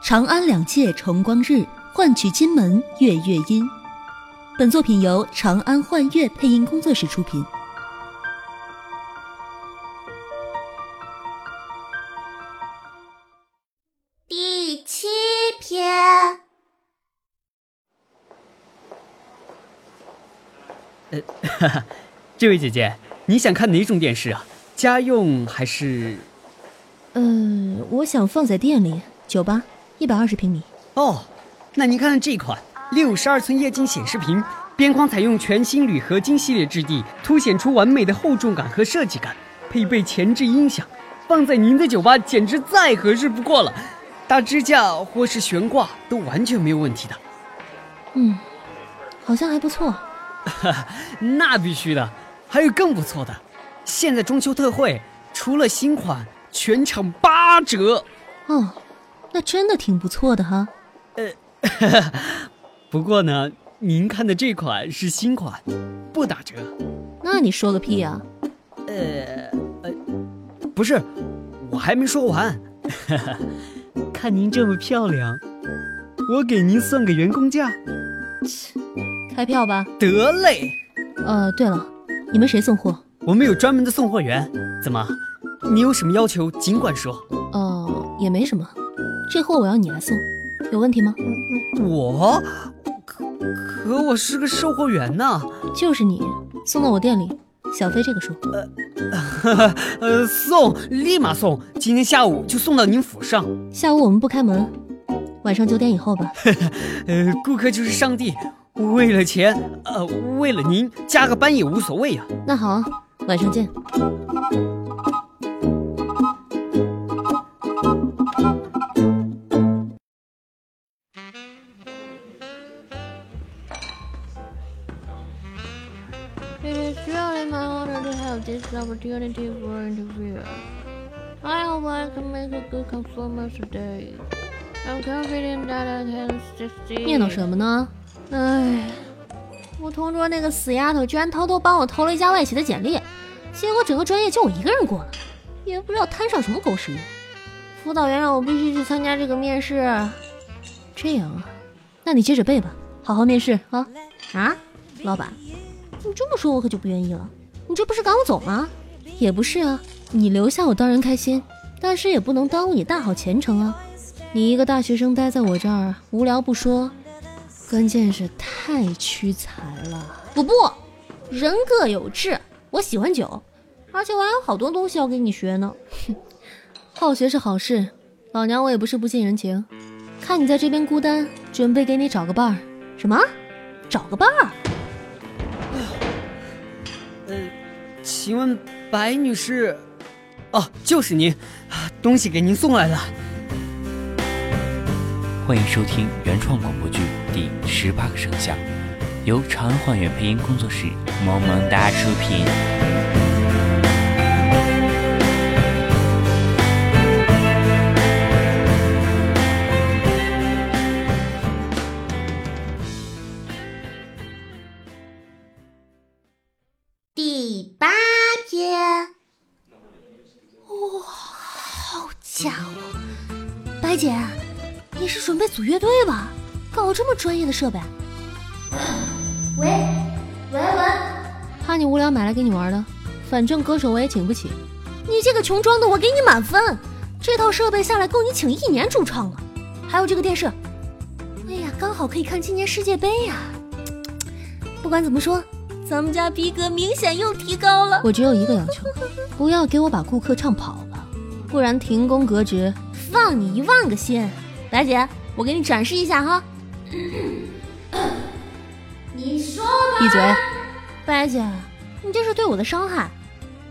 长安两界重光日，换取金门月月阴。本作品由长安幻乐配音工作室出品。第七篇。呃，哈哈，这位姐姐，你想看哪种电视啊？家用还是？嗯，我想放在店里，九八，一百二十平米。哦，那您看看这款六十二寸液晶显示屏，边框采用全新铝合金系列质地，凸显出完美的厚重感和设计感，配备前置音响，放在您的酒吧简直再合适不过了，搭支架或是悬挂都完全没有问题的。嗯，好像还不错。那必须的，还有更不错的，现在中秋特惠，除了新款，全场八折。哦，那真的挺不错的哈。呃，不过呢，您看的这款是新款，不打折。那你说个屁啊？呃呃，不是，我还没说完。看您这么漂亮，我给您算个员工价。切。开票吧，得嘞。呃，对了，你们谁送货？我们有专门的送货员。怎么，你有什么要求尽管说。哦，也没什么，这货我要你来送，有问题吗？我，可可我是个售货员呢。就是你，送到我店里，小飞这个数。呃，呃，送，立马送，今天下午就送到您府上。下午我们不开门，晚上九点以后吧。呃，顾客就是上帝。为了钱，呃，为了您加个班也无所谓呀。那好，晚上见。念叨什么呢？哎，我同桌那个死丫头居然偷偷帮我投了一家外企的简历，结果整个专业就我一个人过了，也不知道摊上什么狗屎运。辅导员让我必须去参加这个面试，这样啊？那你接着背吧，好好面试啊！啊，老板，你这么说我可就不愿意了。你这不是赶我走吗？也不是啊，你留下我当然开心，但是也不能耽误你大好前程啊。你一个大学生待在我这儿，无聊不说。关键是太屈才了，不不，人各有志，我喜欢酒，而且我还有好多东西要跟你学呢。哼，好学是好事，老娘我也不是不近人情，看你在这边孤单，准备给你找个伴儿。什么？找个伴儿？呃，请问白女士？哦，就是您，东西给您送来了。欢迎收听原创广播剧《第十八个声响》，由长安幻远配音工作室萌萌哒出品。第八篇。哇，好家伙，白姐。你是准备组乐队吧？搞这么专业的设备？喂喂喂！怕你无聊买来给你玩的，反正歌手我也请不起。你这个穷装的，我给你满分。这套设备下来够你请一年驻唱了。还有这个电视，哎呀，刚好可以看今年世界杯呀。不管怎么说，咱们家逼格明显又提高了。我只有一个要求，不要给我把顾客唱跑了，不然停工革职，放你一万个心。白姐，我给你展示一下哈。你说闭嘴，白姐，你这是对我的伤害。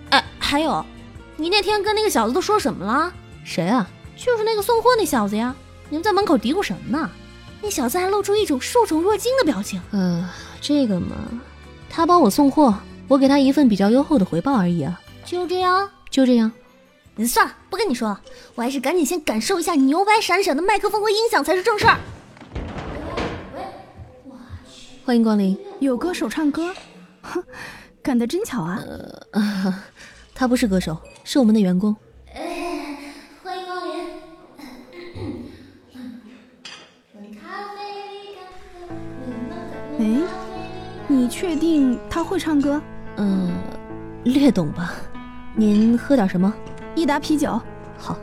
哎，还有，你那天跟那个小子都说什么了？谁啊？就是那个送货那小子呀。你们在门口嘀咕什么呢？那小子还露出一种受宠若惊的表情。呃，这个嘛，他帮我送货，我给他一份比较优厚的回报而已啊。就这样，就这样。算了，不跟你说了，我还是赶紧先感受一下牛掰闪闪的麦克风和音响才是正事儿。欢迎光临，有歌手唱歌，哼，赶得真巧啊、呃。他不是歌手，是我们的员工。欢迎光临。哎。你确定他会唱歌？嗯，略懂吧。您喝点什么？一打啤酒。好。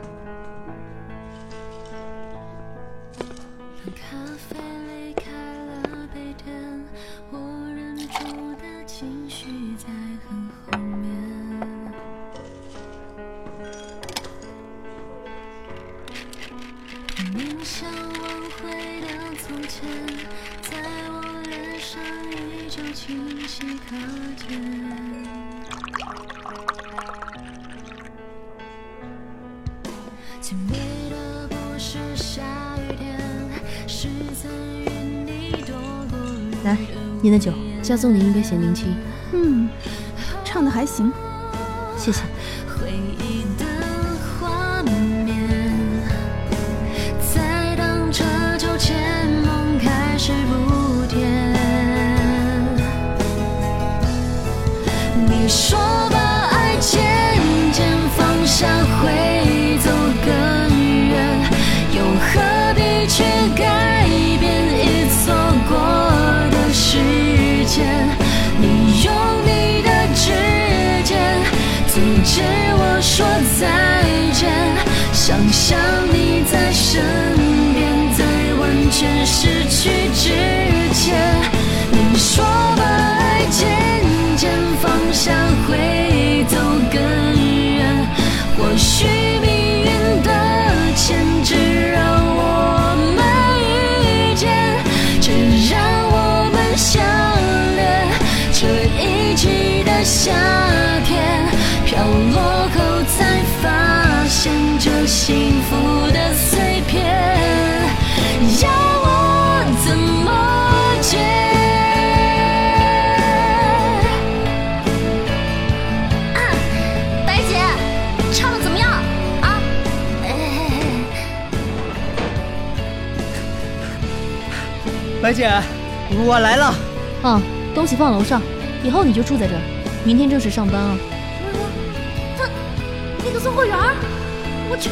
来，您的酒，加送您一杯咸柠七。嗯，唱的还行，谢谢。你说把爱渐渐放下会走更远，又何必去改变已错过的时间？你用你的指尖阻止我说再见，想象你在身边，在完全失去之白姐，我来了。啊，东西放楼上，以后你就住在这儿，明天正式上班啊。他，那个送货员，我去。